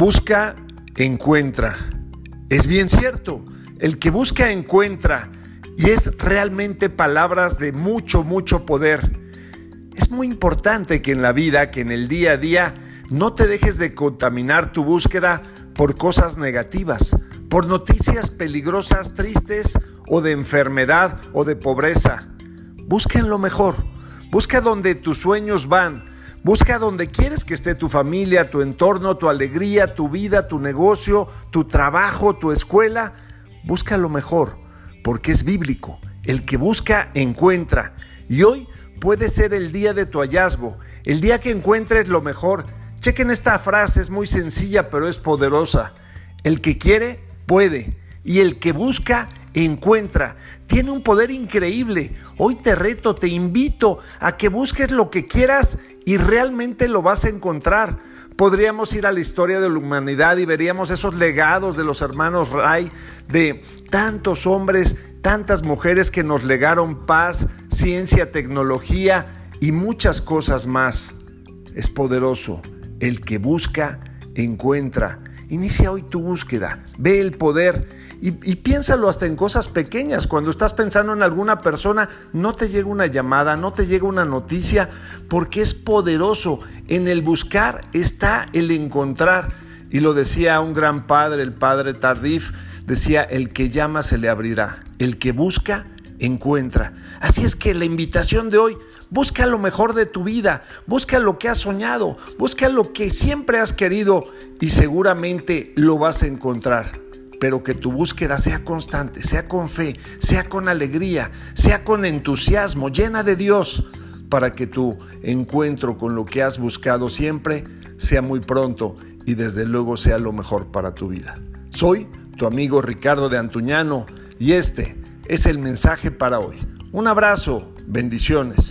Busca, encuentra. Es bien cierto, el que busca, encuentra. Y es realmente palabras de mucho, mucho poder. Es muy importante que en la vida, que en el día a día, no te dejes de contaminar tu búsqueda por cosas negativas, por noticias peligrosas, tristes o de enfermedad o de pobreza. Busca en lo mejor, busca donde tus sueños van, busca donde quieres que esté tu familia, tu entorno, tu alegría, tu vida, tu negocio, tu trabajo, tu escuela. Busca lo mejor, porque es bíblico. El que busca, encuentra. Y hoy puede ser el día de tu hallazgo, el día que encuentres lo mejor. Chequen esta frase, es muy sencilla, pero es poderosa. El que quiere, puede. Y el que busca, encuentra. Tiene un poder increíble. Hoy te reto, te invito a que busques lo que quieras y realmente lo vas a encontrar. Podríamos ir a la historia de la humanidad y veríamos esos legados de los hermanos Ray, de tantos hombres, tantas mujeres que nos legaron paz, ciencia, tecnología y muchas cosas más. Es poderoso. El que busca, encuentra. Inicia hoy tu búsqueda. Ve el poder y, piénsalo hasta en cosas pequeñas. Cuando estás pensando en alguna persona, no te llega una llamada, no te llega una noticia, porque es poderoso. En el buscar está el encontrar. Y lo decía un gran padre, el padre Tardif, decía, el que llama se le abrirá, el que busca, encuentra. Así es que la invitación de hoy, busca lo mejor de tu vida, busca lo que has soñado, busca lo que siempre has querido y seguramente lo vas a encontrar pero que tu búsqueda sea constante, sea con fe, sea con alegría, sea con entusiasmo, llena de Dios, para que tu encuentro con lo que has buscado siempre sea muy pronto y desde luego sea lo mejor para tu vida. Soy tu amigo Ricardo de Antuñano y este es el mensaje para hoy. Un abrazo, bendiciones.